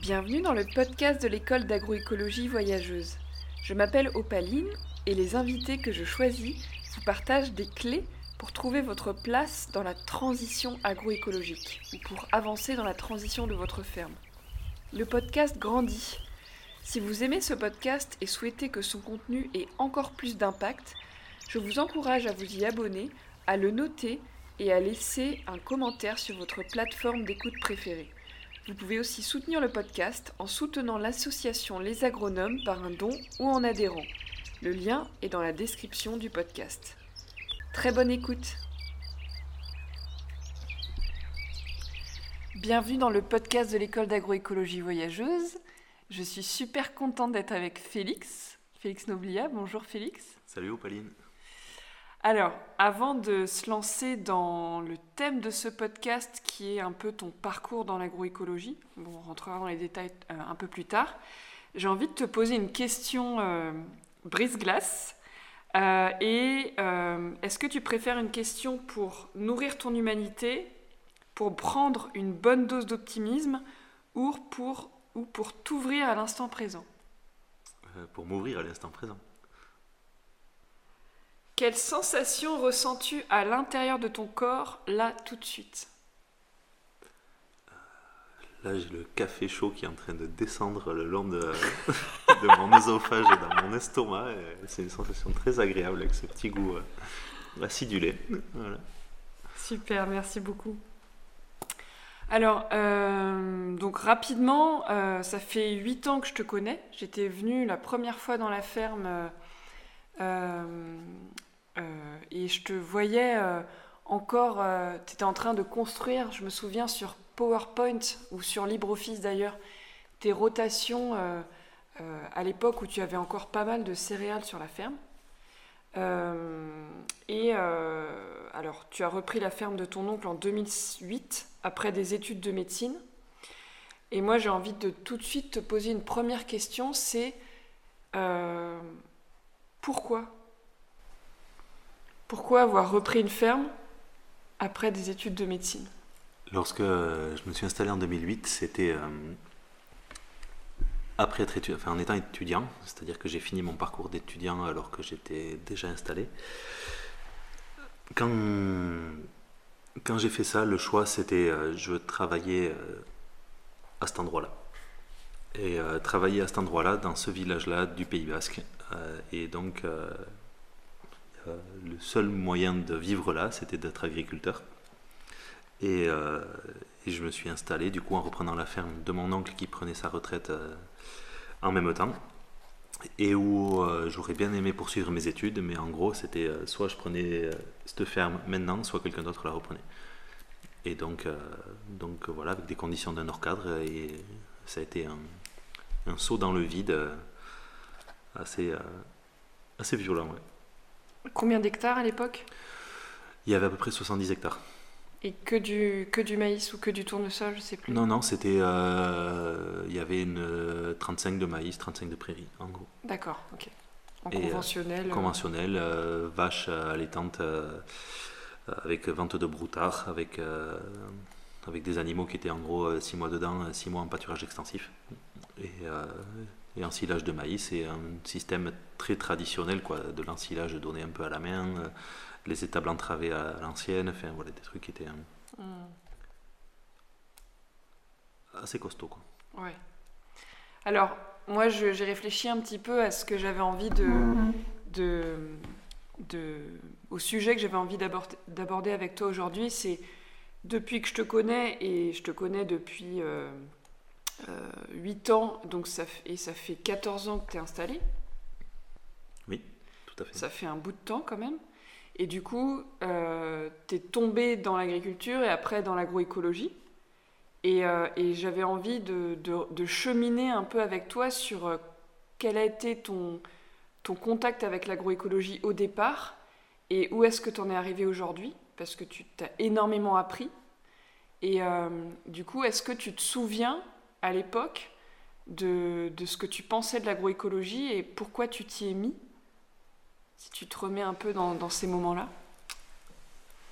Bienvenue dans le podcast de l'école d'agroécologie voyageuse. Je m'appelle Opaline et les invités que je choisis vous partagent des clés pour trouver votre place dans la transition agroécologique ou pour avancer dans la transition de votre ferme. Le podcast grandit. Si vous aimez ce podcast et souhaitez que son contenu ait encore plus d'impact, je vous encourage à vous y abonner, à le noter et à laisser un commentaire sur votre plateforme d'écoute préférée. Vous pouvez aussi soutenir le podcast en soutenant l'association Les Agronomes par un don ou en adhérant. Le lien est dans la description du podcast. Très bonne écoute Bienvenue dans le podcast de l'école d'agroécologie voyageuse. Je suis super contente d'être avec Félix. Félix Noblia, bonjour Félix. Salut Opaline. Alors, avant de se lancer dans le thème de ce podcast qui est un peu ton parcours dans l'agroécologie, bon, on rentrera dans les détails euh, un peu plus tard, j'ai envie de te poser une question euh, brise-glace. Euh, et est-ce que tu préfères une question pour nourrir ton humanité, pour prendre une bonne dose d'optimisme ou pour, ou pour t'ouvrir à l'instant présent? Pour m'ouvrir à l'instant présent. Quelle sensation ressens-tu à l'intérieur de ton corps, là, tout de suite? Là, j'ai le café chaud qui est en train de descendre le long de, de mon œsophage et dans mon estomac. C'est une sensation très agréable avec ce petit goût euh, acidulé. Super, merci beaucoup. Alors, euh, donc rapidement, euh, ça fait 8 ans que je te connais. J'étais venue la première fois dans la ferme euh, et je te voyais euh, encore, euh, tu étais en train de construire, je me souviens, sur PowerPoint ou sur LibreOffice d'ailleurs, tes rotations à l'époque où tu avais encore pas mal de céréales sur la ferme. et alors, tu as repris la ferme de ton oncle en 2008, après des études de médecine. Et moi, j'ai envie de tout de suite te poser une première question, c'est pourquoi pourquoi avoir repris une ferme après des études de médecine? Lorsque je me suis installé en 2008, c'était euh, après être enfin, en étant étudiant, c'est-à-dire que j'ai fini mon parcours d'étudiant alors que j'étais déjà installé. Quand, quand j'ai fait ça, le choix c'était euh, je travaillais euh, à cet endroit-là. Et travailler à cet endroit-là, dans ce village-là du Pays Basque. et donc euh, le seul moyen de vivre là, c'était d'être agriculteur. Euh, et, je me suis installé, du coup, en reprenant la ferme de mon oncle qui prenait sa retraite euh, en même temps. Et où j'aurais bien aimé poursuivre mes études, mais en gros, c'était soit je prenais cette ferme maintenant, soit quelqu'un d'autre la reprenait. Et donc, voilà, avec des conditions d'un hors cadre, et ça a été un, saut dans le vide assez, assez violent. Ouais. Combien d'hectares à l'époque? Il y avait à peu près 70 hectares. Et que du, que du maïs ou que du tournesol, je sais plus? Non, non, c'était. Euh, il y avait une 35 de maïs, 35 de prairies, en gros. D'accord, ok. En conventionnel euh, Conventionnel, euh, vache allaitante, avec vente de broutard, avec, avec des animaux qui étaient en gros 6 mois dedans, 6 mois en pâturage extensif. Et et ensilage de maïs, c'est un système très traditionnel, quoi, de l'ensilage donné un peu à la main, euh, les étables entravées à l'ancienne, enfin voilà, des trucs qui étaient euh, hmm. assez costauds. Quoi. Ouais. Alors, moi, j'ai réfléchi un petit peu à ce que j'avais envie de, de, de, au sujet que j'avais envie d'aborder avec toi aujourd'hui. C'est depuis que je te connais, et je te connais depuis. Euh, 8 euh, ans, donc ça, et ça fait 14 ans que tu es installé. Oui, tout à fait. Ça fait un bout de temps quand même. Et du coup, euh, tu es tombé dans l'agriculture et après dans l'agroécologie. Et, euh, et j'avais envie de, de, cheminer un peu avec toi sur euh, quel a été ton, ton contact avec l'agroécologie au départ et où est-ce que tu en es arrivé aujourd'hui, parce que tu t'as énormément appris. Et du coup, est-ce que tu te souviens à l'époque de, ce que tu pensais de l'agroécologie et pourquoi tu t'y es mis Si tu te remets un peu dans, ces moments-là?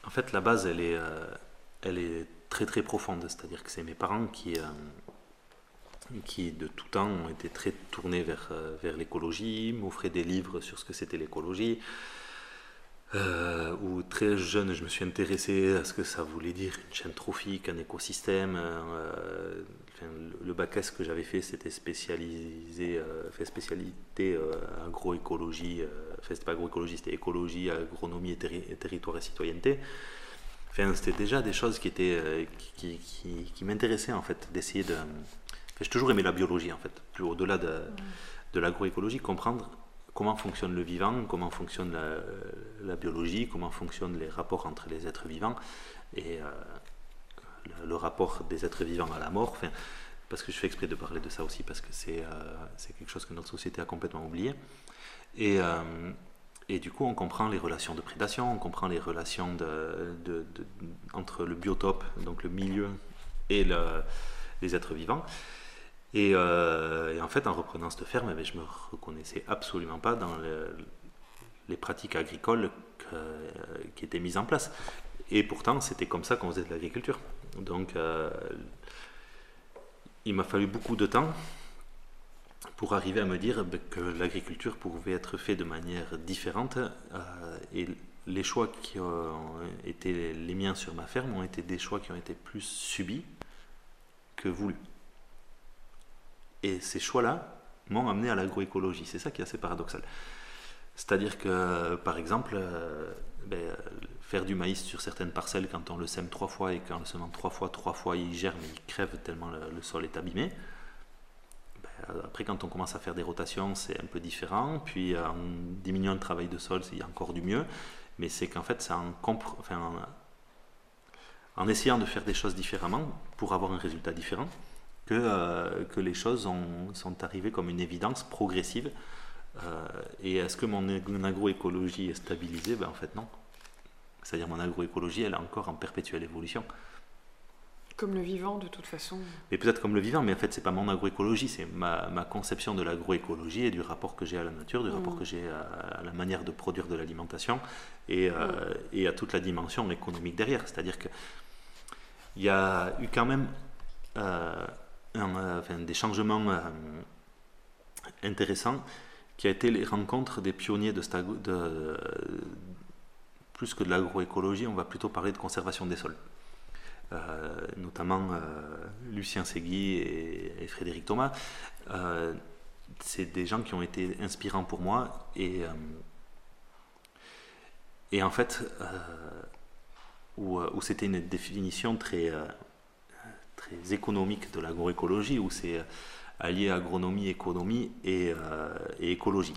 En fait, la base, elle est, euh, elle est très très profonde. C'est-à-dire que c'est mes parents qui, euh, de tout temps ont été très tournés vers, euh, vers l'écologie, m'offraient des livres sur ce que c'était l'écologie. Euh, où très jeune, je me suis intéressé à ce que ça voulait dire une chaîne trophique, un écosystème. Le bac S que j'avais fait, c'était spécialisé, euh, fait spécialité agroécologie, enfin c'était pas agroécologie, c'était écologie, agronomie et, territoire et citoyenneté. Enfin, c'était déjà des choses qui qui, qui, m'intéressaient en fait, d'essayer de. j'ai toujours aimé la biologie en fait, plus au-delà de, de l'agroécologie, comprendre comment fonctionne le vivant, comment fonctionne la, biologie, comment fonctionnent les rapports entre les êtres vivants et euh, le, rapport des êtres vivants à la mort. Parce que je fais exprès de parler de ça aussi, parce que c'est euh, quelque chose que notre société a complètement oublié. Et, euh, et, du coup, on comprend les relations de prédation, on comprend les relations entre le biotope, donc le milieu, et le, les êtres vivants. Euh, et, en fait, en reprenant cette ferme, eh je ne me reconnaissais absolument pas dans les pratiques agricoles qui étaient mises en place. Et pourtant, c'était comme ça qu'on faisait de l'agriculture. Donc, euh, il m'a fallu beaucoup de temps pour arriver à me dire ben, que l'agriculture pouvait être faite de manière différente. Euh, et les choix qui ont été les miens sur ma ferme ont été des choix qui ont été plus subis que voulus. Et ces choix-là m'ont amené à l'agroécologie. C'est ça qui est assez paradoxal. C'est-à-dire que, par exemple, euh, faire du maïs sur certaines parcelles quand on le sème trois fois et qu'en le semant trois fois, trois fois, il germe, il crève tellement le, sol est abîmé. Ben, après, quand on commence à faire des rotations, c'est un peu différent. Puis, en diminuant le travail de sol, il y a encore du mieux. Mais c'est qu'en fait, ça en, en essayant de faire des choses différemment pour avoir un résultat différent, que, euh, que les choses sont arrivées comme une évidence progressive. Euh, et est-ce que mon, agroécologie est stabilisée? Ben, En fait, non. C'est-à-dire mon agroécologie, elle est encore en perpétuelle évolution. Comme le vivant, de toute façon. Mais peut-être comme le vivant, mais en fait, c'est pas mon agroécologie, c'est ma, ma, conception de l'agroécologie et du rapport que j'ai à la nature, du rapport mmh. que j'ai à, la manière de produire de l'alimentation et, euh, mmh. et, à toute la dimension économique derrière. C'est-à-dire qu'il y a eu quand même euh, des changements euh, intéressants qui a été les rencontres des pionniers de, de plus que de l'agroécologie, on va plutôt parler de conservation des sols. Euh, notamment Lucien Segui et, Frédéric Thomas. c'est des gens qui ont été inspirants pour moi et, en fait, où, c'était une définition très, économique de l'agroécologie, où c'est euh, allié agronomie, économie et, euh, écologie.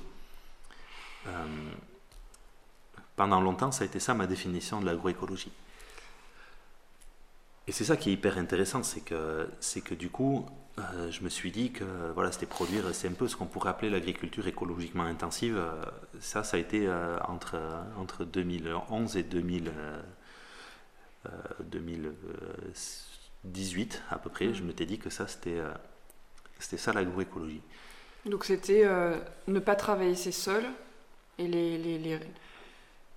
Euh, pendant longtemps, ça a été ça ma définition de l'agroécologie. Et c'est ça qui est hyper intéressant, c'est que, c'est que du coup, je me suis dit que voilà, c'était produire, c'est un peu ce qu'on pourrait appeler l'agriculture écologiquement intensive. ça, ça a été entre, entre 2011 et 2000, 2000 18 à peu près, je m'étais dit que ça, c'était euh, c'était ça l'agroécologie. Donc c'était euh, ne pas travailler ses sols et les, les, les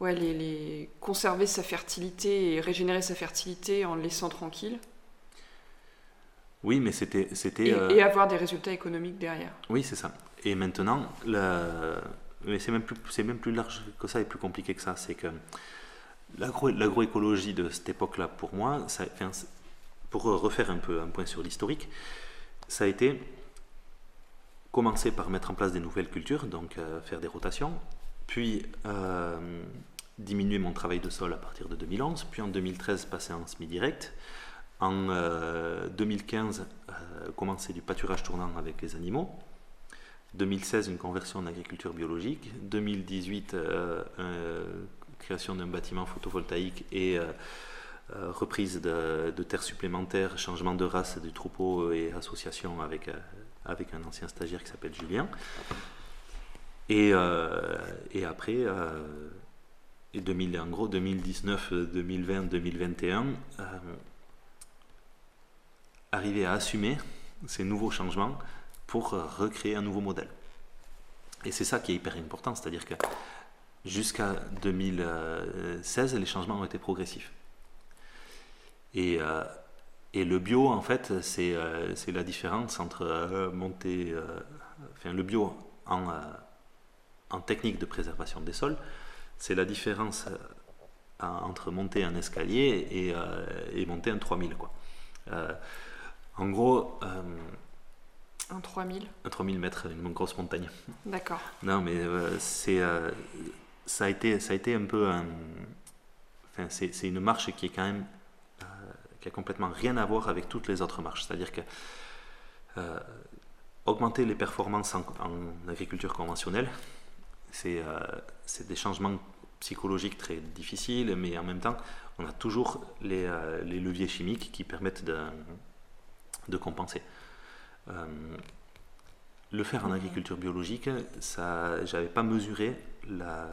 ouais, les, les, conserver sa fertilité et régénérer sa fertilité en le laissant tranquille. Oui, mais c'était... Et, euh, et, avoir des résultats économiques derrière. Oui, c'est ça. Et maintenant, mais c'est même, plus, même plus large que ça et plus compliqué que ça. C'est que l'agroécologie de cette époque-là, pour moi, ça, pour refaire un peu un point sur l'historique, ça a été commencer par mettre en place des nouvelles cultures, donc euh, faire des rotations, puis euh, diminuer mon travail de sol à partir de 2011, puis en 2013 passer en semi-direct, en 2015 euh, commencer du pâturage tournant avec les animaux, 2016 une conversion en agriculture biologique, 2018 création d'un bâtiment photovoltaïque et euh, reprise de, terres supplémentaires, changement de race du troupeau et association avec, euh, avec un ancien stagiaire qui s'appelle Julien. Et, euh, et après, 2000, en gros 2019, 2020, 2021, arriver à assumer ces nouveaux changements pour recréer un nouveau modèle. Et c'est ça qui est hyper important, c'est-à-dire que jusqu'à 2016, les changements ont été progressifs. Et, euh, le bio, en fait, c'est c'est la différence entre monter, enfin le bio en, en technique de préservation des sols, c'est la différence entre monter un escalier et, et monter un 3000. Quoi. en gros, un 3000 Un 3000 mètres, une grosse montagne. D'accord. Non, mais euh, c'est, euh, ça, a été, ça a été un peu un. Enfin, c'est, c'est une marche qui est quand même. Euh, qui a complètement rien à voir avec toutes les autres marches. C'est-à-dire que. augmenter les performances en, agriculture conventionnelle, c'est, c'est des changements psychologiques très difficiles, mais en même temps, on a toujours les, les leviers chimiques qui permettent de, de compenser. Euh, le faire en agriculture biologique, ça, j'avais pas mesuré la,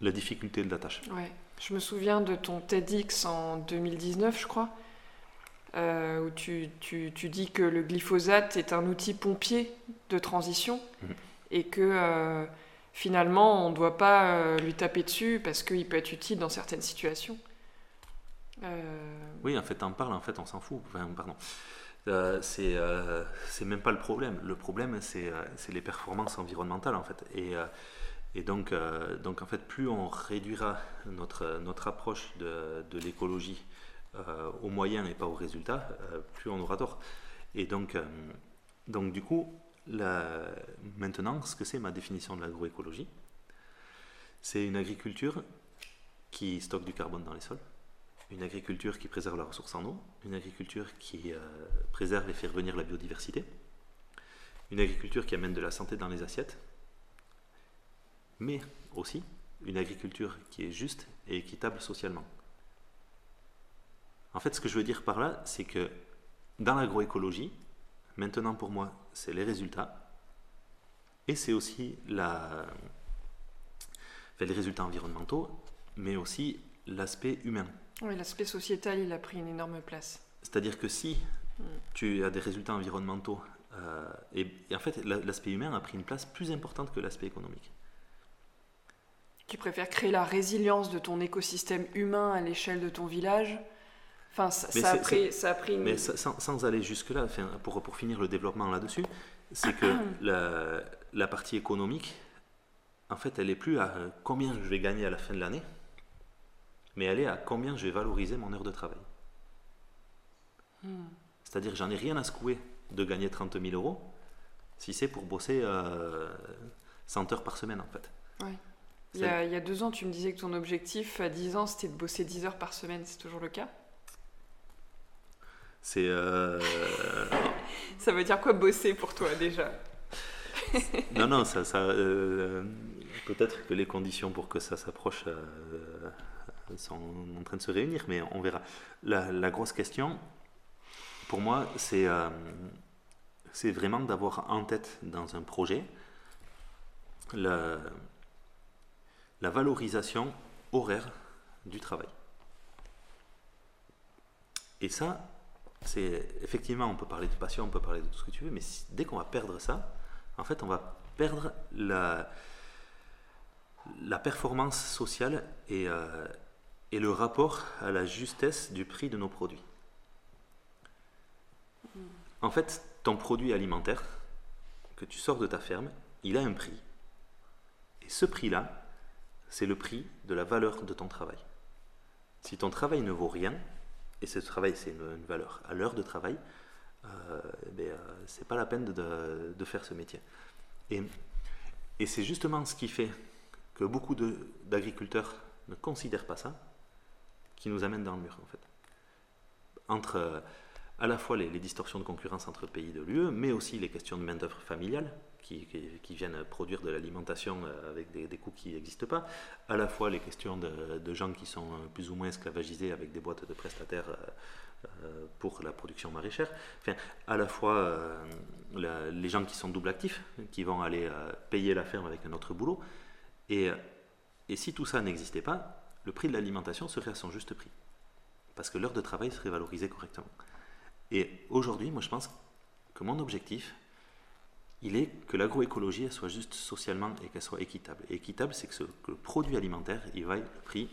la, difficulté de la tâche. Ouais. Je me souviens de ton TEDx en 2019, je crois, euh, où tu, tu, tu, dis que le glyphosate est un outil pompier de transition mhm. et que euh, finalement on ne doit pas lui taper dessus parce qu'il peut être utile dans certaines situations. Oui, en fait, en parle, en fait, on s'en fout. Pardon. Euh, c'est euh, c'est même pas le problème. Le problème, c'est euh, les performances environnementales, en fait. Et, et donc, donc, en fait, plus on réduira notre, notre approche de, de l'écologie aux moyens et pas aux résultats, plus on aura tort. Et donc, donc du coup, maintenant, ce que c'est ma définition de l'agroécologie, c'est une agriculture qui stocke du carbone dans les sols une agriculture qui préserve la ressource en eau, une agriculture qui euh, préserve et fait revenir la biodiversité, une agriculture qui amène de la santé dans les assiettes, mais aussi une agriculture qui est juste et équitable socialement. En fait, ce que je veux dire par là, c'est que dans l'agroécologie, maintenant pour moi, c'est les résultats, et c'est aussi la, les résultats environnementaux, mais aussi l'aspect humain. Oui, l'aspect sociétal, il a pris une énorme place. C'est-à-dire que si mm. tu as des résultats environnementaux, euh, et, en fait l'aspect humain a pris une place plus importante que l'aspect économique. Tu préfères créer la résilience de ton écosystème humain à l'échelle de ton village Enfin, ça, a, pris, ça a pris une... Mais sans, aller jusque-là, pour, pour finir le développement là-dessus, c'est que la, la partie économique, en fait, elle est plus à combien je vais gagner à la fin de l'année, mais elle est à combien je vais valoriser mon heure de travail. Hmm. C'est-à-dire, j'en ai rien à secouer de gagner 30 000 euros si c'est pour bosser 100 euh, heures par semaine, en fait. Il y, a, il y, a, deux ans, tu me disais que ton objectif à 10 ans, c'était de bosser 10 heures par semaine. C'est toujours le cas? C'est. Euh, ça veut dire quoi bosser pour toi déjà? Non, non, ça. ça euh, Peut-être que les conditions pour que ça s'approche sont en train de se réunir, mais on verra. La, grosse question, pour moi, c'est euh, c'est vraiment d'avoir en tête dans un projet la, la valorisation horaire du travail. Et ça, c'est effectivement, on peut parler de passion, on peut parler de tout ce que tu veux, mais dès qu'on va perdre ça, en fait, on va perdre la, la performance sociale et, euh, et le rapport à la justesse du prix de nos produits. En fait, ton produit alimentaire que tu sors de ta ferme, il a un prix. Et ce prix-là, c'est le prix de la valeur de ton travail. Si ton travail ne vaut rien, et ce travail c'est une, valeur à l'heure de travail, euh, ben, euh, c'est pas la peine de, faire ce métier. Et, c'est justement ce qui fait que beaucoup d'agriculteurs ne considèrent pas ça, qui nous amène dans le mur, en fait. Entre euh, à la fois les, distorsions de concurrence entre pays de l'UE, mais aussi les questions de main-d'œuvre familiale qui, viennent produire de l'alimentation euh, avec des, coûts qui n'existent pas, à la fois les questions de, gens qui sont euh, plus ou moins esclavagisés avec des boîtes de prestataires pour la production maraîchère, enfin, à la fois les gens qui sont double actifs, qui vont aller payer la ferme avec un autre boulot, et, et si tout ça n'existait pas, le prix de l'alimentation serait à son juste prix. Parce que l'heure de travail serait valorisée correctement. Et aujourd'hui, moi je pense que mon objectif, il est que l'agroécologie soit juste socialement et qu'elle soit équitable. Et équitable, c'est que, le produit alimentaire, il vaille le prix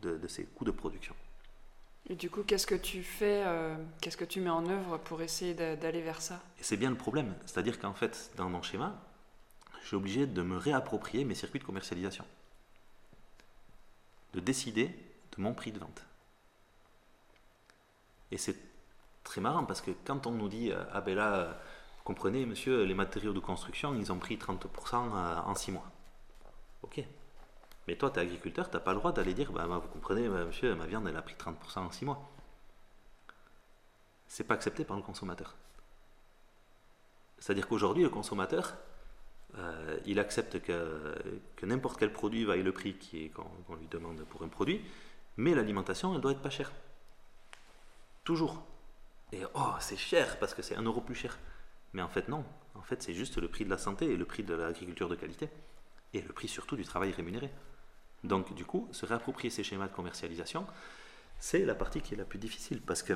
de, ses coûts de production. Et du coup, qu'est-ce que tu fais, euh, qu'est-ce que tu mets en œuvre pour essayer d'aller vers ça? Et c'est bien le problème. C'est-à-dire qu'en fait, dans mon schéma, je suis obligé de me réapproprier mes circuits de commercialisation. De décider de mon prix de vente. Et c'est très marrant parce que quand on nous dit euh, Ah ben là, vous comprenez, monsieur, les matériaux de construction, ils ont pris 30% euh, en 6 mois. Ok. Mais toi, tu es agriculteur, tu n'as pas le droit d'aller dire bah, Vous comprenez, bah, monsieur, ma viande, elle a pris 30% en 6 mois. C'est pas accepté par le consommateur. C'est-à-dire qu'aujourd'hui, le consommateur, euh, il accepte que, que n'importe quel produit vaille le prix qu'on lui demande pour un produit, mais l'alimentation, elle doit être pas chère. Toujours. Et oh, c'est cher parce que c'est un euro plus cher. Mais en fait, non. En fait, c'est juste le prix de la santé et le prix de l'agriculture de qualité. Et le prix surtout du travail rémunéré. Donc, du coup, se réapproprier ces schémas de commercialisation, c'est la partie qui est la plus difficile. Parce que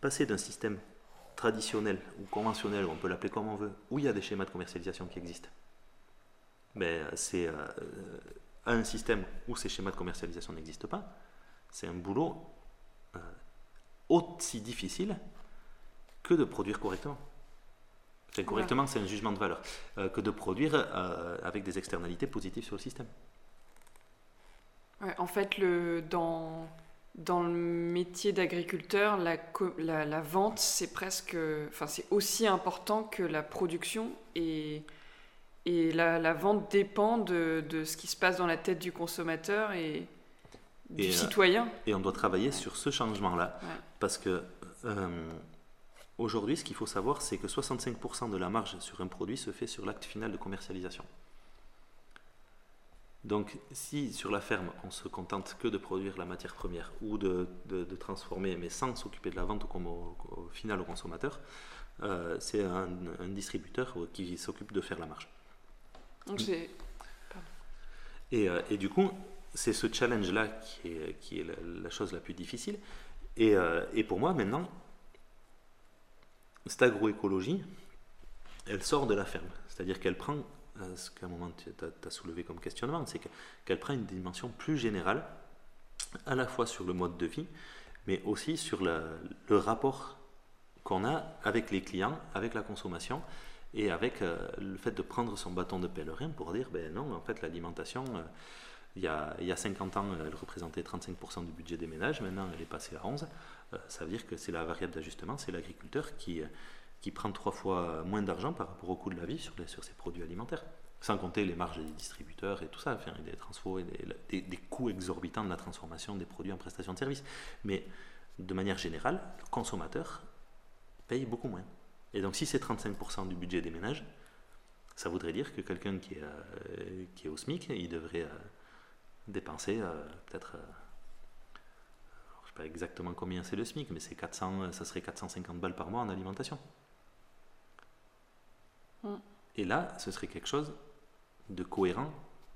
passer d'un système traditionnel ou conventionnel, on peut l'appeler comme on veut, où il y a des schémas de commercialisation qui existent, ben, c'est euh, un système où ces schémas de commercialisation n'existent pas, c'est un boulot euh, aussi difficile que de produire correctement. Correctement, c'est un jugement de valeur, euh, que de produire avec des externalités positives sur le système. en fait, le, dans, dans le métier d'agriculteur, la, la, la, vente, c'est presque, enfin, c'est aussi important que la production et et la, vente dépend de, de, ce qui se passe dans la tête du consommateur et du euh, citoyen. Et on doit travailler sur ce changement-là. Parce que euh, aujourd'hui, ce qu'il faut savoir, c'est que 65% de la marge sur un produit se fait sur l'acte final de commercialisation. Donc, si sur la ferme, on se contente que de produire la matière première ou de, de, transformer, mais sans s'occuper de la vente au, au, final au consommateur, euh, c'est un, un, distributeur qui s'occupe de faire la marge. Et, euh, et, du coup, c'est ce challenge-là qui est, qui est la, chose la plus difficile. Et, euh, et, pour moi, maintenant, cette agroécologie, elle sort de la ferme. C'est-à-dire qu'elle prend, euh, ce qu'à un moment tu as, soulevé comme questionnement, c'est qu'elle prend une dimension plus générale, à la fois sur le mode de vie, mais aussi sur le rapport qu'on a avec les clients, avec la consommation, et avec euh, le fait de prendre son bâton de pèlerin pour dire, ben non, en fait, l'alimentation, euh, il, y a, il y a 50 ans, elle représentait 35% du budget des ménages, maintenant elle est passée à 11. Euh, ça veut dire que c'est la variable d'ajustement, c'est l'agriculteur qui, qui prend trois fois moins d'argent par rapport au coût de la vie sur, sur ses produits alimentaires. Sans compter les marges des distributeurs et tout ça, des transfos et des, coûts exorbitants de la transformation des produits en prestation de services. Mais de manière générale, le consommateur paye beaucoup moins. Et donc si c'est 35% du budget des ménages, ça voudrait dire que quelqu'un qui, est, euh, qui est au SMIC, il devrait euh, dépenser euh, peut-être, sais pas exactement combien c'est le SMIC, mais c'est 400, ça serait 450 balles par mois en alimentation. Mm. Et là, ce serait quelque chose de cohérent.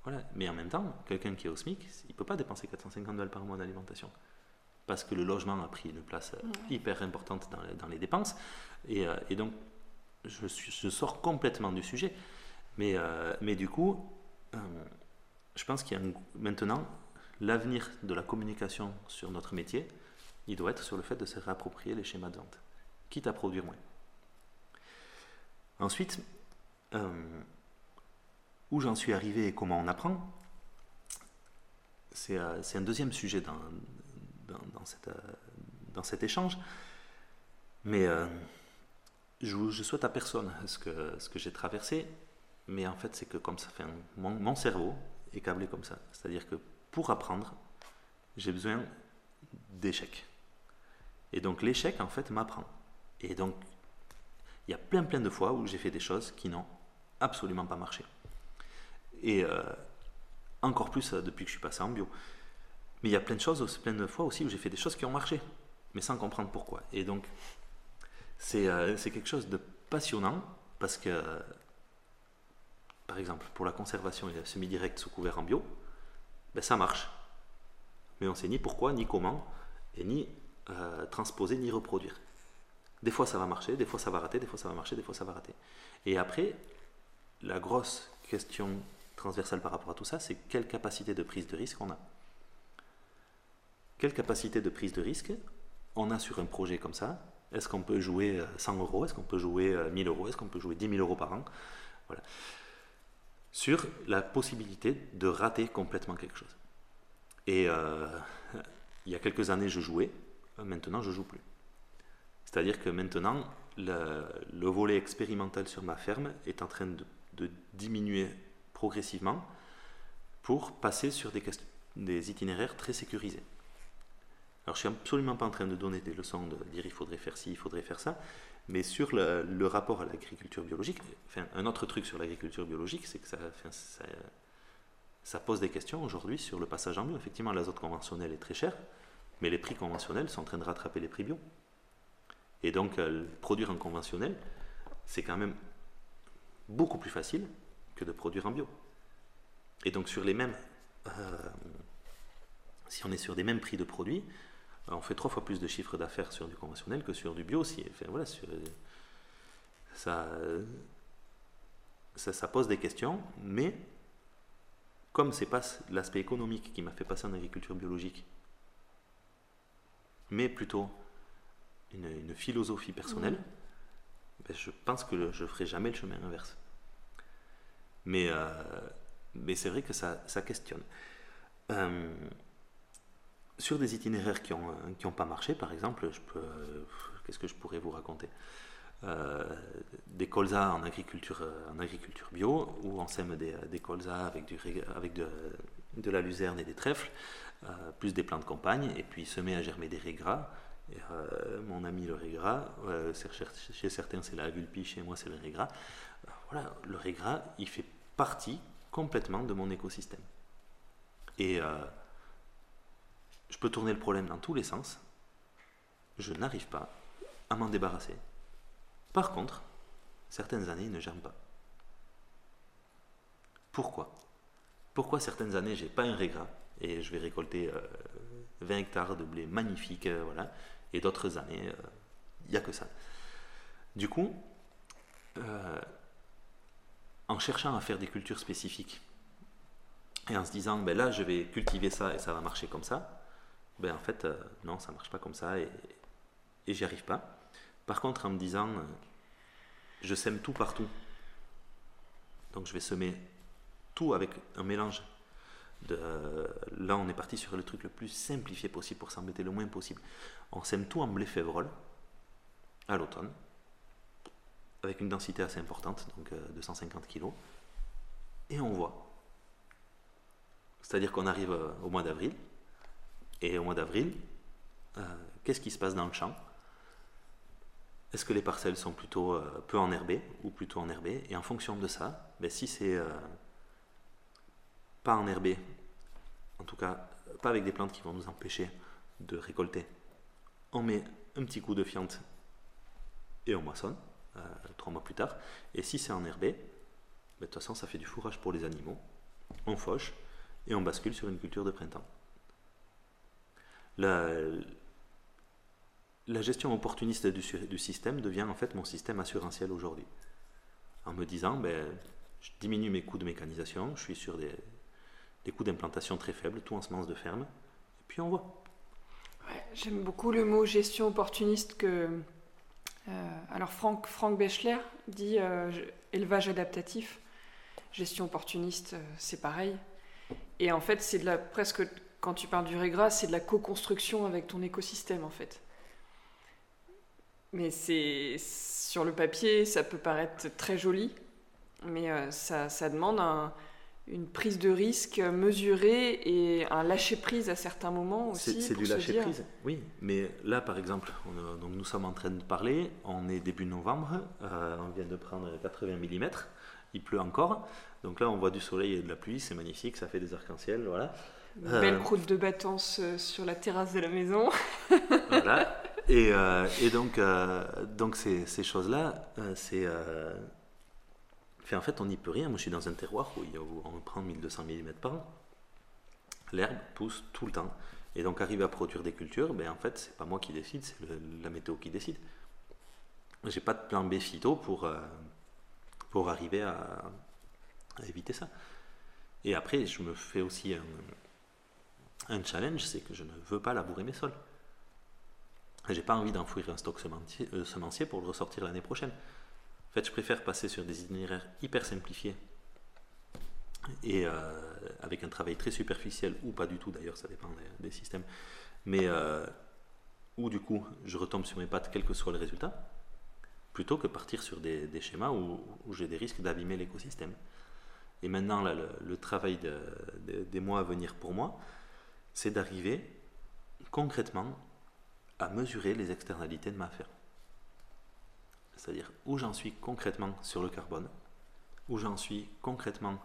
Voilà. Mais en même temps, quelqu'un qui est au SMIC, il ne peut pas dépenser 450 balles par mois en alimentation parce que le logement a pris une place euh, hyper importante dans, les dépenses. Et, euh, donc, je, je, sors complètement du sujet. Mais, euh, mais du coup, je pense qu'il y a maintenant l'avenir de la communication sur notre métier, il doit être sur le fait de se réapproprier les schémas de vente, quitte à produire moins. Ensuite, où j'en suis arrivé et comment on apprend, c'est un deuxième sujet dans, dans, euh, cet échange. Mais euh, je, souhaite à personne ce que, j'ai traversé, mais en fait, c'est que comme ça fait mon, mon, cerveau est câblé comme ça. C'est-à-dire que pour apprendre, j'ai besoin d'échecs. Et donc l'échec, en fait, m'apprend. Et donc, il y a plein, plein de fois où j'ai fait des choses qui n'ont absolument pas marché. Et euh, encore plus depuis que je suis passé en bio. Mais il y a plein de choses, plein de fois aussi où j'ai fait des choses qui ont marché, mais sans comprendre pourquoi. Et donc, c'est euh, quelque chose de passionnant parce que, par exemple, pour la conservation et semi-direct sous couvert en bio, ben, ça marche. Mais on sait ni pourquoi, ni comment, et ni euh, transposer, ni reproduire. Des fois ça va marcher, des fois ça va rater, des fois ça va marcher, des fois ça va rater. Et après, la grosse question transversale par rapport à tout ça, c'est quelle capacité de prise de risque on a? Quelle capacité de prise de risque on a sur un projet comme ça, est-ce qu'on peut jouer 100 euros? Est-ce qu'on peut jouer 1000 euros? Est-ce qu'on peut jouer 10 000 euros par an? Voilà. Sur la possibilité de rater complètement quelque chose. Et euh, il y a quelques années, je jouais. Maintenant, je joue plus. C'est-à-dire que maintenant, le, volet expérimental sur ma ferme est en train de, diminuer progressivement pour passer sur des, des itinéraires très sécurisés. Alors, je suis absolument pas en train de donner des leçons, de dire il faudrait faire ci, il faudrait faire ça, mais sur le, rapport à l'agriculture biologique, un autre truc sur l'agriculture biologique, c'est que ça, ça, pose des questions aujourd'hui sur le passage en bio. Effectivement, l'azote conventionnel est très cher, mais les prix conventionnels sont en train de rattraper les prix bio. Et donc, euh, produire en conventionnel, c'est quand même beaucoup plus facile que de produire en bio. Et donc, sur les mêmes. Euh, si on est sur des mêmes prix de produits, on fait trois fois plus de chiffre d'affaires sur du conventionnel que sur du bio aussi. Enfin, voilà, ça, ça, pose des questions, mais comme c'est pas l'aspect économique qui m'a fait passer en agriculture biologique, mais plutôt une, philosophie personnelle, ben, je pense que je ne ferai jamais le chemin inverse. Mais, euh, mais c'est vrai que ça, ça questionne. Euh, sur des itinéraires qui n'ont euh, qui ont pas marché, par exemple, je peux, qu'est-ce que je pourrais vous raconter? Euh, Des colzas en agriculture, euh, en agriculture bio, où on sème des, des colzas avec, du, avec de, la luzerne et des trèfles, plus des plants de campagne, et puis se met à germer des régras. Mon ami le régras, chez certains c'est la vulpie, chez moi c'est le régras. voilà, le régras, il fait partie complètement de mon écosystème. Et je peux tourner le problème dans tous les sens. Je n'arrive pas à m'en débarrasser. Par contre, certaines années, ne germent pas. Pourquoi? Pourquoi certaines années, j'ai pas un régras et je vais récolter 20 euh, hectares de blé magnifique, euh, voilà, et d'autres années, il euh, n'y a que ça. Du coup, en cherchant à faire des cultures spécifiques et en se disant, ben là, je vais cultiver ça et ça va marcher comme ça, ben en fait, euh, non, ça marche pas comme ça et, et j'y arrive pas. Par contre, en me disant, euh, je sème tout partout, donc je vais semer tout avec un mélange. De, euh, là, on est parti sur le truc le plus simplifié possible pour s'embêter le moins possible. On sème tout en blé févrole à l'automne, avec une densité assez importante, donc 250 kg, et on voit. C'est-à-dire qu'on arrive au mois d'avril, et au mois d'avril, euh, qu'est-ce qui se passe dans le champ? Est-ce que les parcelles sont plutôt euh, peu enherbées ou plutôt enherbées? Et en fonction de ça, ben, si c'est euh, pas enherbé, en tout cas pas avec des plantes qui vont nous empêcher de récolter, on met un petit coup de fiente et on moissonne trois mois plus tard. Et si c'est enherbé, ben, de toute façon ça fait du fourrage pour les animaux, on fauche et on bascule sur une culture de printemps la, gestion opportuniste du, système devient en fait mon système assurantiel aujourd'hui. En me disant, ben, je diminue mes coûts de mécanisation, je suis sur des, coûts d'implantation très faibles, tout en semence de ferme, et puis on voit. J'aime beaucoup le mot gestion opportuniste que. Euh, alors Franck, Franck dit euh, élevage adaptatif, gestion opportuniste, euh, c'est pareil. Et en fait, c'est presque quand tu parles du régras, c'est de la co-construction avec ton écosystème en fait. Mais c'est sur le papier, ça peut paraître très joli, mais euh, ça, ça, demande une prise de risque mesurée et un lâcher prise à certains moments aussi. C'est du lâcher prise, oui. Mais là, par exemple, donc nous sommes en train de parler. On est début novembre, euh, on vient de prendre 80 mm. Il pleut encore, donc là on voit du soleil et de la pluie, c'est magnifique, ça fait des arcs-en-ciel, voilà. Une belle croûte de battance euh, sur la terrasse de la maison. voilà. Et, euh, et donc, euh, donc ces, ces choses-là, c'est. en fait, on n'y peut rien. Moi, je suis dans un terroir où on prend 1200 mm par an. L'herbe pousse tout le temps. Et donc, arriver à produire des cultures, ben, en fait, c'est pas moi qui décide, c'est la météo qui décide. J'ai pas de plan B phyto pour, pour arriver à, à éviter ça. Et après, je me fais aussi un, un challenge, c'est que je ne veux pas labourer mes sols. J'ai pas envie d'enfouir un stock semencier, euh, semencier pour le ressortir l'année prochaine. En fait, je préfère passer sur des itinéraires hyper simplifiés et avec un travail très superficiel ou pas du tout d'ailleurs, ça dépend des, systèmes, mais où du coup je retombe sur mes pattes quel que soit le résultat, plutôt que partir sur des, schémas où, j'ai des risques d'abîmer l'écosystème. Et maintenant, le, travail des mois à venir pour moi, c'est d'arriver concrètement à mesurer les externalités de ma ferme. C'est-à-dire où j'en suis concrètement sur le carbone, où j'en suis concrètement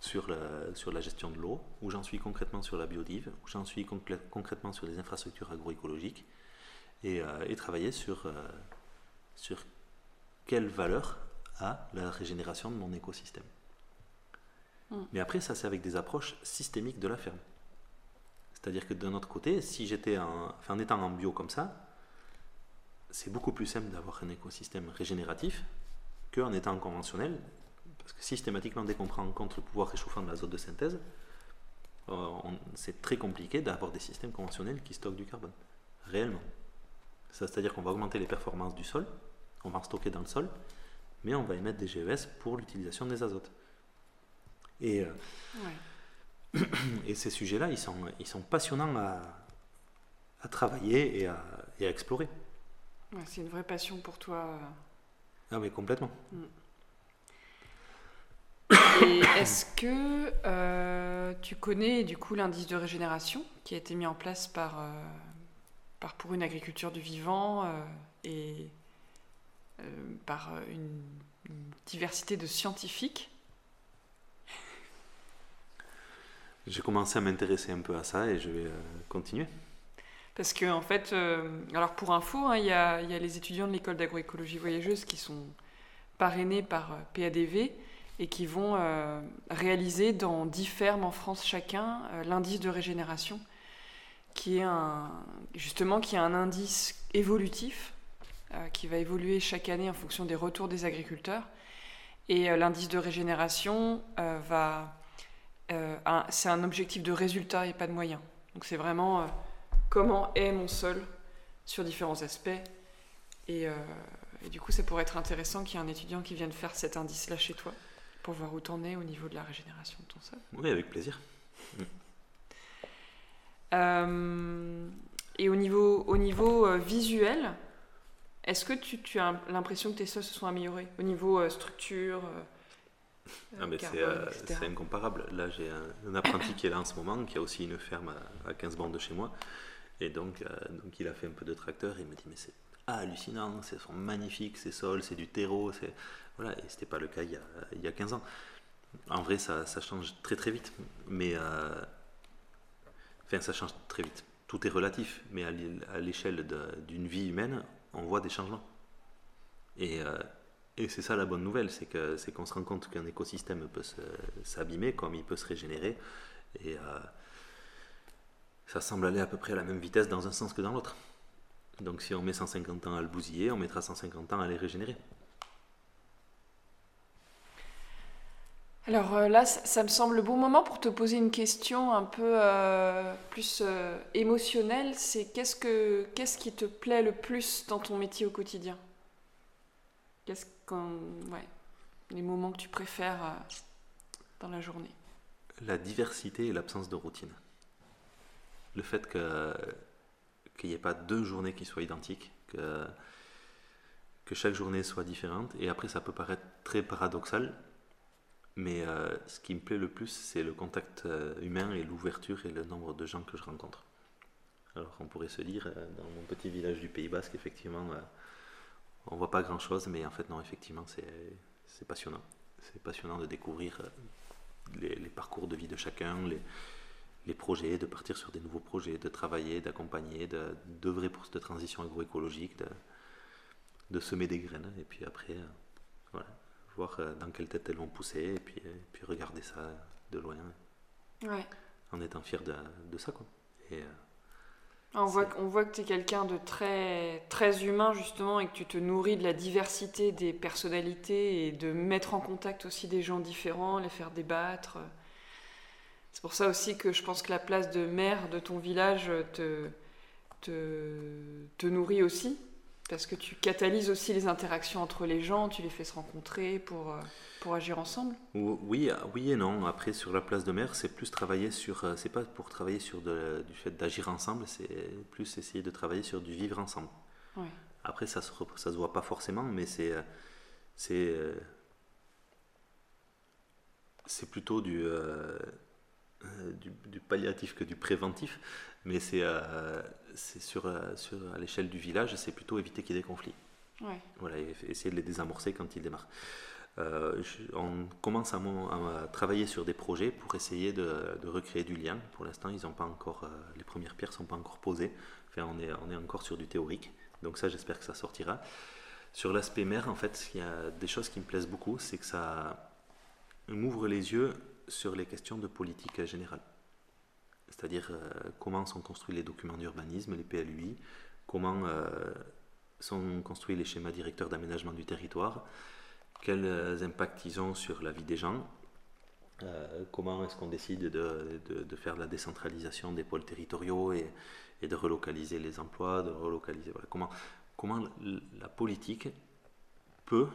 sur la, sur la gestion de l'eau, où j'en suis concrètement sur la biodive, où j'en suis concrètement sur les infrastructures agroécologiques, et, euh, et travailler sur, euh, sur quelle valeur a la régénération de mon écosystème. Hmm. Mais après, ça, c'est avec des approches systémiques de la ferme. C'est-à-dire que d'un autre côté, si j'étais en, en étant en bio comme ça, c'est beaucoup plus simple d'avoir un écosystème régénératif qu'en étant conventionnel, parce que systématiquement, dès qu'on prend en compte le pouvoir réchauffant de l'azote de synthèse, euh, c'est très compliqué d'avoir des systèmes conventionnels qui stockent du carbone, réellement. C'est-à-dire qu'on va augmenter les performances du sol, on va en stocker dans le sol, mais on va émettre des GES pour l'utilisation des azotes. Et, euh, et ces sujets-là, ils sont, ils sont passionnants à, à travailler et à, et à explorer. c'est une vraie passion pour toi. Ah mais complètement. Mm. Et est-ce que euh, tu connais du coup l'indice de régénération qui a été mis en place par, euh, par pour une agriculture du vivant et par une, diversité de scientifiques J'ai commencé à m'intéresser un peu à ça et je vais continuer. Parce que, en fait, euh, alors pour info, hein, il y, a, les étudiants de l'école d'agroécologie voyageuse qui sont parrainés par euh, PADV et qui vont euh, réaliser dans 10 fermes en France chacun l'indice de régénération, qui est justement qui est un indice évolutif qui va évoluer chaque année en fonction des retours des agriculteurs. Et l'indice de régénération va, c'est un objectif de résultat et pas de moyens. Donc c'est vraiment comment est mon sol sur différents aspects. Euh, et, du coup, ça pourrait être intéressant qu'il y ait un étudiant qui vienne faire cet indice-là chez toi, pour voir où t'en es au niveau de la régénération de ton sol. Oui, avec plaisir. Mm. Euh, et au niveau, au niveau euh, visuel, est-ce que tu, tu as l'impression que tes sols se sont améliorés au niveau structure ah, c'est incomparable. Là, j'ai un, apprenti qui est là en ce moment, qui a aussi une ferme à, à 15 bandes de chez moi. Et donc, euh, donc il a fait un peu de tracteur et il me dit mais c'est hallucinant, c'est sont magnifiques ces sols, c'est du terreau, c'est voilà, et c'était pas le cas il y, a, il y a 15 ans. En vrai, ça, ça change très très vite, mais euh, enfin ça change très vite. Tout est relatif, mais à l'échelle d'une vie humaine, on voit des changements. Et, euh, et c'est ça la bonne nouvelle, c'est qu'on se rend compte qu'un écosystème peut s'abîmer comme il peut se régénérer. Et ça semble aller à peu près à la même vitesse dans un sens que dans l'autre. Donc si on met 150 ans à le bousiller, on mettra 150 ans à les régénérer. Alors euh, là, ça, me semble le bon moment pour te poser une question un peu euh, plus euh, émotionnelle. C'est qu'est-ce, que, qu'est-ce qui te plaît le plus dans ton métier au quotidien? Les moments que tu préfères dans la journée La diversité et l'absence de routine le fait qu'il n'y ait pas deux journées qui soient identiques, que, que chaque journée soit différente. Et après, ça peut paraître très paradoxal, mais euh, ce qui me plaît le plus, c'est le contact euh, humain et l'ouverture et le nombre de gens que je rencontre. Alors on pourrait se dire, euh, dans mon petit village du Pays Basque, effectivement, on voit pas grand-chose, mais en fait non, effectivement, c'est passionnant. C'est passionnant de découvrir les, les, parcours de vie de chacun, les, les projets, de partir sur des nouveaux projets, de travailler, d'accompagner, d'œuvrer pour cette transition agroécologique, de, de semer des graines et puis après, euh, voilà, voir euh, dans quelle tête elles vont pousser et puis, euh, puis regarder ça de loin. Ouais. En étant fier de, de ça. Quoi. Et, on, voit, on voit que tu es quelqu'un de très, très humain justement et que tu te nourris de la diversité des personnalités et de mettre en contact aussi des gens différents, les faire débattre. C'est pour ça aussi que je pense que la place de maire de ton village te, te, te nourrit aussi parce que tu catalyses aussi les interactions entre les gens, tu les fais se rencontrer pour, euh, pour agir ensemble? Oui, oui et non. Après, sur la place de mer, c'est plus travailler sur. C'est pas pour travailler sur de, du fait d'agir ensemble, c'est plus essayer de travailler sur du vivre ensemble. Après, ça se, ça se voit pas forcément, mais c'est. C'est. C'est plutôt du. Euh, du, palliatif que du préventif, mais c'est euh, sur, euh, sur, à l'échelle du village, c'est plutôt éviter qu'il y ait des conflits. Voilà, essayer de les désamorcer quand ils démarrent. on commence à, travailler sur des projets pour essayer de, recréer du lien. Pour l'instant, ils ont pas encore, les premières pierres sont pas encore posées. Enfin, on est, on est encore sur du théorique. Donc ça, j'espère que ça sortira. Sur l'aspect mère, en fait, il y a des choses qui me plaisent beaucoup, c'est que ça m'ouvre les yeux sur les questions de politique générale. C'est-à-dire euh, comment sont construits les documents d'urbanisme, les PLUI, comment euh, sont construits les schémas directeurs d'aménagement du territoire, quels euh, impacts ils ont sur la vie des gens, comment est-ce qu'on décide de, faire la décentralisation des pôles territoriaux et, de relocaliser les emplois, de relocaliser. Comment, la politique peut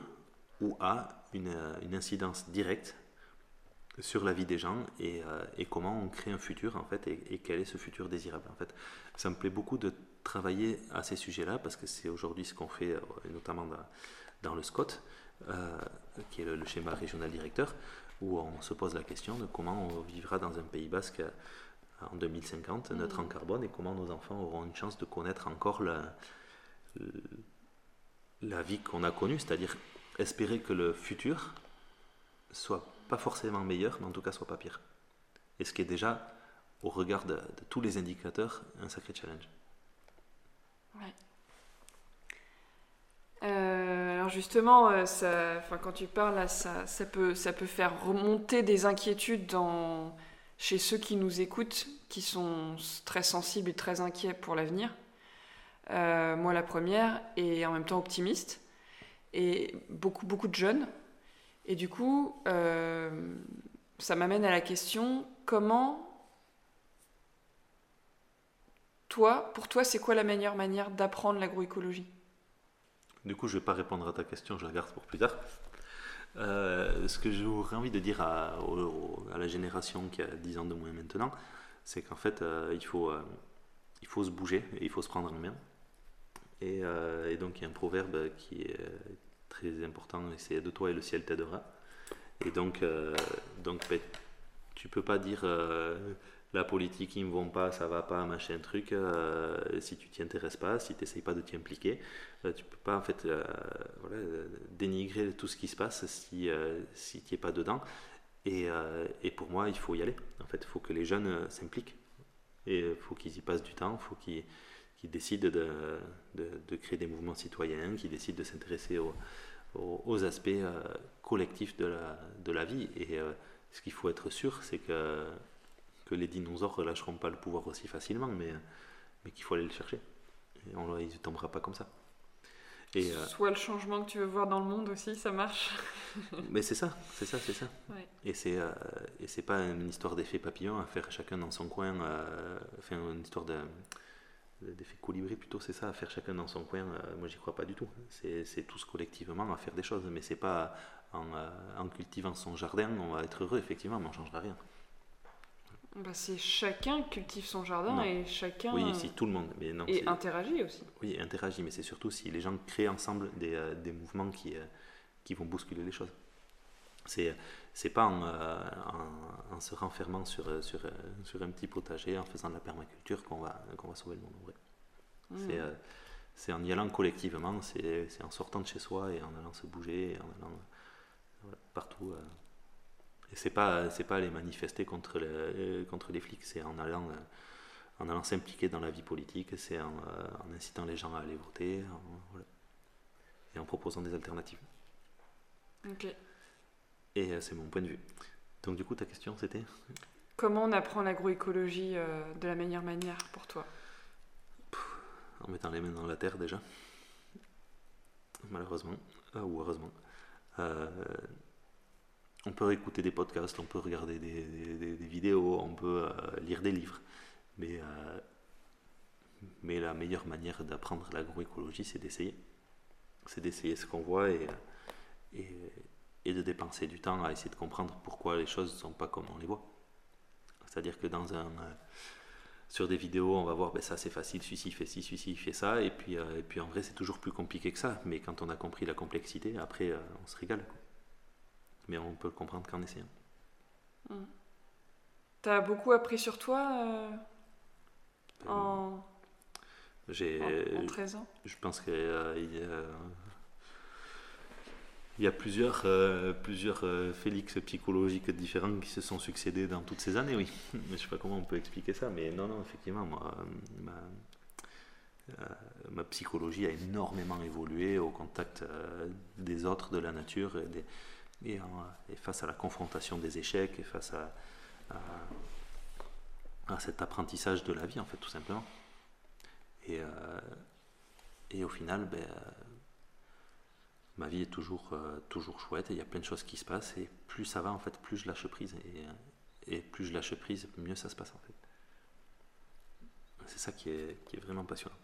ou a une incidence directe sur la vie des gens et, euh, et, comment on crée un futur en fait et, quel est ce futur désirable en fait. Ça me plaît beaucoup de travailler à ces sujets-là parce que c'est aujourd'hui ce qu'on fait euh, notamment dans, le SCOT, euh, qui est le, schéma régional directeur, où on se pose la question de comment on vivra dans un Pays basque en 2050, neutre en mmh. carbone, et comment nos enfants auront une chance de connaître encore la, la vie qu'on a connue, c'est-à-dire espérer que le futur soit pas forcément meilleur, mais en tout cas soit pas pire. Et ce qui est déjà, au regard de, tous les indicateurs, un sacré challenge. Euh, alors justement, euh, quand tu parles, ça, peut, faire remonter des inquiétudes chez ceux qui nous écoutent, qui sont très sensibles et très inquiets pour l'avenir. Euh, moi, la première, et en même temps optimiste. Et beaucoup, beaucoup de jeunes et du coup, euh, ça m'amène à la question, comment, toi, pour toi, c'est quoi la meilleure manière d'apprendre l'agroécologie? Du coup, je ne vais pas répondre à ta question, je la garde pour plus tard. Euh, ce que j'aurais envie de dire à, la génération qui a 10 ans de moins maintenant, c'est qu'en fait, euh, il, faut, il faut se bouger et il faut se prendre en main. Et, et donc, il y a un proverbe qui très important, c'est de toi et le ciel t'aidera. Et donc, euh, donc ben, tu peux pas dire euh, la politique, ils ne vont pas, ça va pas, machin truc, euh, si tu t'y intéresses pas, si tu n'essayes pas de t'y impliquer. tu peux pas en fait voilà, dénigrer tout ce qui se passe si, si tu n'es pas dedans. Et, pour moi, il faut y aller. En fait, il faut que les jeunes s'impliquent. Et il faut qu'ils y passent du temps, faut qu'ils décident de, de, de, créer des mouvements citoyens, qu'ils décident de s'intéresser aux, aux, aspects euh, collectifs de la, de la vie. Et euh, ce qu'il faut être sûr, c'est que, que les dinosaures ne relâcheront pas le pouvoir aussi facilement, mais, mais qu'il faut aller le chercher. Et on, il ne tombera pas comme ça. Et, euh, Soit le changement que tu veux voir dans le monde aussi, ça marche. mais c'est ça, c'est ça, c'est ça. Et c'est et c'est pas une histoire d'effet papillon à faire chacun dans son coin, enfin une histoire de d'effet colibri plutôt, c'est ça, à faire chacun dans son coin. Euh, moi, j'y crois pas du tout. C'est tous collectivement à faire des choses, mais c'est pas en, euh, en, cultivant son jardin, on va être heureux, effectivement, mais on changera rien. Bah, c'est chacun cultive son jardin et chacun. Oui, si tout le monde. Mais non, et interagit aussi. Oui, interagit, mais c'est surtout si les gens créent ensemble des, euh, des mouvements qui, qui vont bousculer les choses. C'est c'est pas euh, en, en, se renfermant sur, sur, sur, un petit potager, en faisant de la permaculture qu'on va, qu'on va sauver le monde en vrai. Mmh. C'est, euh, c'est en y allant collectivement, c'est, c'est en sortant de chez soi et en allant se bouger, en allant partout. Euh. Et c'est pas, c'est pas aller manifester contre, les, contre les flics, c'est en allant, en allant s'impliquer dans la vie politique, c'est en, en incitant les gens à aller voter, et en proposant des alternatives. Ok. Et euh, c'est mon point de vue. Donc du coup, ta question, c'était? Comment on apprend l'agroécologie euh, de la meilleure manière pour toi? En mettant les mains dans la terre déjà. Malheureusement, euh, ou heureusement. on peut écouter des podcasts, on peut regarder des, vidéos, on peut lire des livres. Mais, mais la meilleure manière d'apprendre l'agroécologie, c'est d'essayer. C'est d'essayer ce qu'on voit et, et, et, de dépenser du temps à essayer de comprendre pourquoi les choses ne sont pas comme on les voit. C'est-à-dire que dans un, sur des vidéos, on va voir, ben ça c'est facile, celui-ci fait ci, celui-ci fait ça, et puis, et puis en vrai c'est toujours plus compliqué que ça, mais quand on a compris la complexité, après on se régale. Mais on peut le comprendre qu'en essayant. Mmh. T'as beaucoup appris sur toi euh, ben, en... J'ai, en, 13 ans? Je pense euh, a, il y a plusieurs, euh, plusieurs Félix psychologiques différents qui se sont succédés dans toutes ces années, oui. Mais je ne sais pas comment on peut expliquer ça, mais non, non, effectivement, moi, ma, ma psychologie a énormément évolué au contact des autres, de la nature et, des, et, et, face à la confrontation des échecs et face à, à, cet apprentissage de la vie, en fait, tout simplement. Et, euh, et au final, ben, euh, ma vie est toujours, euh, toujours chouette et il y a plein de choses qui se passent. Et plus ça va, en fait, plus je lâche prise. Et, et plus je lâche prise, mieux ça se passe, en fait. C'est ça qui est, qui est vraiment passionnant.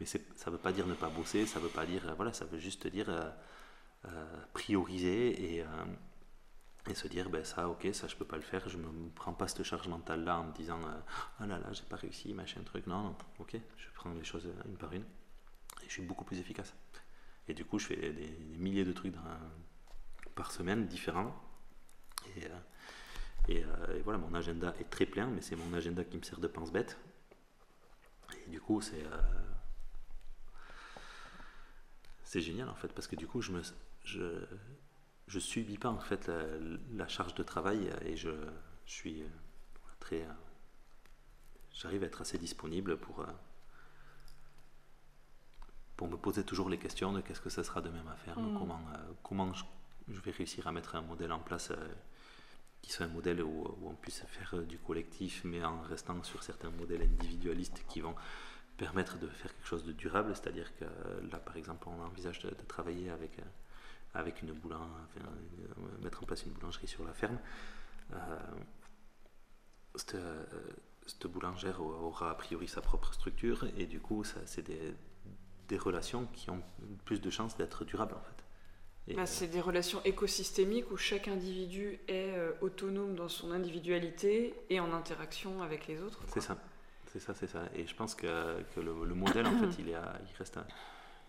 Mais ça ne veut pas dire ne pas bosser, ça veut pas dire. Voilà, ça veut juste dire prioriser et et se dire ben ça ok ça je peux pas le faire je me prends pas cette charge mentale là en me disant euh, oh là là j'ai pas réussi machin truc non non ok je prends les choses une par une et je suis beaucoup plus efficace et du coup je fais des, milliers de trucs par semaine différents. Et, euh, euh, et, voilà mon agenda est très plein mais c'est mon agenda qui me sert de pense bête et du coup c'est c'est génial en fait parce que du coup je me je, je subis pas en fait la, charge de travail et je, suis euh, très euh, j'arrive à être assez disponible pour euh, pour me poser toujours les questions de qu'est-ce que ça sera demain ma ferme, mm. comment comment je, vais réussir à mettre un modèle en place qui soit un modèle où, où, on puisse faire du collectif mais en restant sur certains modèles individualistes qui vont permettre de faire quelque chose de durable, c'est-à-dire que là par exemple on envisage de, de travailler avec avec une boulangerie, euh, mettre en place une boulangerie sur la ferme. Euh, euh, cette, boulangère aura a priori sa propre structure et du coup, c'est des, des, relations qui ont plus de chances d'être durables en fait. Bah, c'est des relations écosystémiques où chaque individu est autonome dans son individualité et en interaction avec les autres. C'est ça, c'est ça, c'est ça. Et je pense que, que le, modèle, en fait, il, est il reste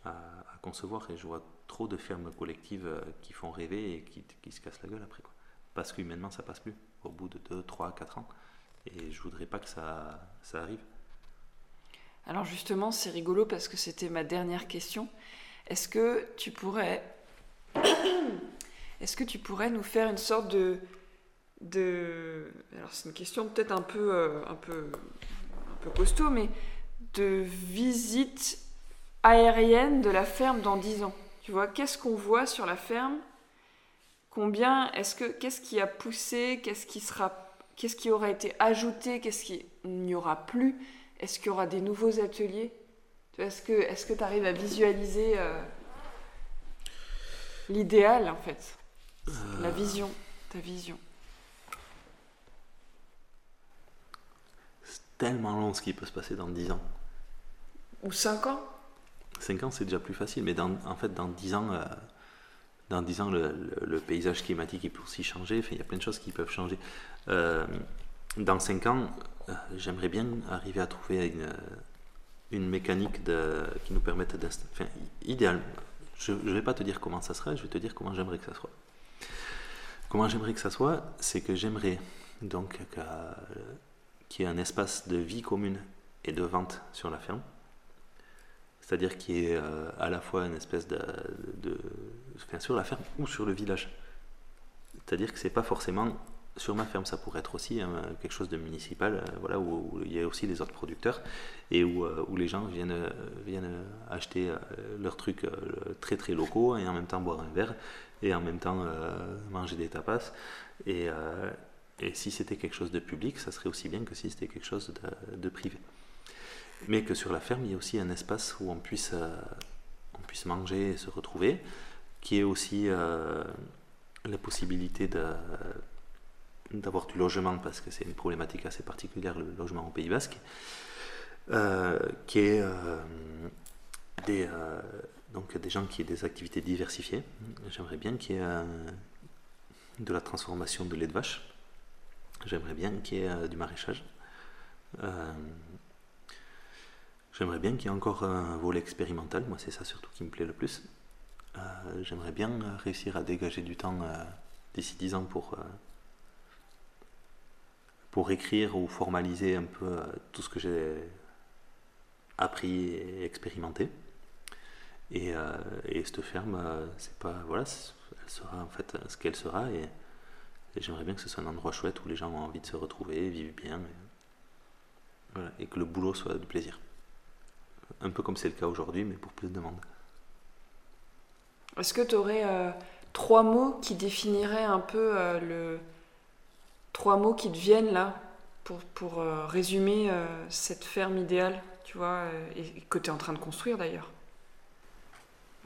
à, concevoir et je vois trop de fermes collectives euh, qui font rêver et qui, qui se cassent la gueule après. Quoi. Parce qu'humainement, ça passe plus au bout de 2, 3, 4 ans. Et je voudrais pas que ça, ça arrive. Alors justement, c'est rigolo parce que c'était ma dernière question. Est-ce que tu pourrais... Est-ce que tu pourrais nous faire une sorte de... de... Alors c'est une question peut-être un peu, euh, un, peu, un peu costaud, mais de visite aérienne de la ferme dans 10 ans. Tu vois, qu'est-ce qu'on voit sur la ferme? Combien est-ce que qu'est-ce qui a poussé? Qu'est-ce qui sera Qu'est-ce qui aura été ajouté? Qu'est-ce qui n'y aura plus? Est-ce qu'il y aura des nouveaux ateliers? Est-ce que tu arrives à visualiser euh, l'idéal en fait? La vision, ta vision. C'est tellement long ce qui peut se passer dans 10 ans. Ou 5 ans? 5 ans, c'est déjà plus facile, mais dans, en fait, dans 10 ans, euh, dans 10 ans le, paysage climatique peut aussi changer. il y a plein de choses qui peuvent changer. Euh, dans 5 ans, euh, j'aimerais bien arriver à trouver une, une mécanique qui nous permette d'installer. Enfin, idéal. Je ne vais pas te dire comment ça sera, je vais te dire comment j'aimerais que ça soit. Comment j'aimerais que ça soit, c'est que j'aimerais donc qu'il y ait un espace de vie commune et de vente sur la ferme c'est-à-dire qu'il y ait euh, à la fois une espèce de, de, enfin, sur la ferme ou sur le village. C'est-à-dire que c'est pas forcément sur ma ferme, ça pourrait être aussi hein, quelque chose de municipal, euh, voilà, où, il y a aussi les autres producteurs et où, euh, les gens viennent, viennent acheter leurs trucs très très locaux et en même temps boire un verre et en même temps manger des tapas. Et, si c'était quelque chose de public, ça serait aussi bien que si c'était quelque chose de, de privé mais que sur la ferme, il y a aussi un espace où on puisse, euh, on puisse manger et se retrouver, qui est aussi euh, la possibilité d'avoir du logement, parce que c'est une problématique assez particulière, le logement au Pays Basque. euh, qui est des, donc des gens qui aient des activités diversifiées. J'aimerais bien qu'il y ait de la transformation de lait de vache. J'aimerais bien qu'il y ait du maraîchage. J'aimerais bien qu'il y ait encore un volet expérimental. Moi, c'est ça surtout qui me plaît le plus. J'aimerais bien réussir à dégager du temps d'ici 10 ans pour pour écrire ou formaliser un peu euh, tout ce que j'ai appris et expérimenté. Et, euh, et cette ferme, euh, c'est pas voilà, elle sera en fait ce qu'elle sera et, j'aimerais bien que ce soit un endroit chouette où les gens ont envie de se retrouver, vivent bien, et, que le boulot soit du plaisir. Un peu comme c'est le cas aujourd'hui, mais pour plus de monde. Est-ce que tu aurais trois mots qui définiraient un peu le, trois mots qui te viennent là pour, pour euh, résumer euh, cette ferme idéale, tu vois, euh, et, que tu es en train de construire d'ailleurs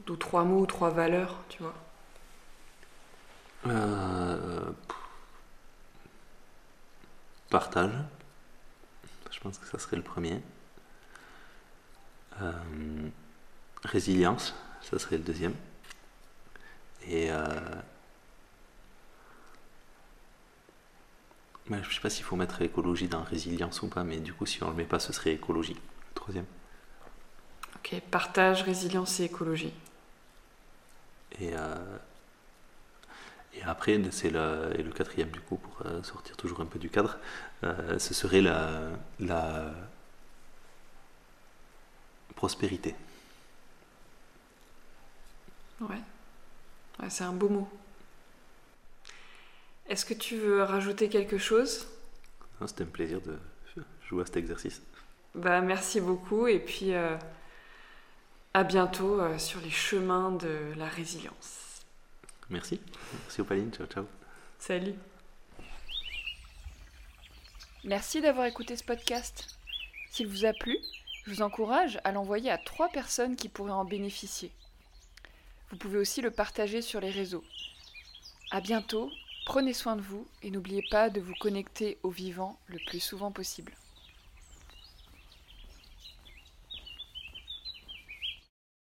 D'où trois mots, trois valeurs, tu vois Partage. Je pense que ça serait le premier. résilience, ça serait le deuxième. Et je ne sais pas s'il faut mettre écologie dans résilience ou pas, mais du coup, si on ne le met pas, ce serait écologie. Troisième. Ok, partage, résilience et écologie. Et, euh, et après, c'est le, et le quatrième, du coup, pour euh, sortir toujours un peu du cadre, euh, ce serait la, la prospérité. Ouais, ouais c'est un beau mot. Est-ce que tu veux rajouter quelque chose? C'était un plaisir de jouer à cet exercice. Bah, merci beaucoup et puis euh, à bientôt euh, sur les chemins de la résilience. Merci. Merci Opaline. Ciao, ciao. Salut. Merci d'avoir écouté ce podcast. S'il vous a plu, je vous encourage à l'envoyer à trois personnes qui pourraient en bénéficier. Vous pouvez aussi le partager sur les réseaux. À bientôt Prenez soin de vous et n'oubliez pas de vous connecter au vivant le plus souvent possible.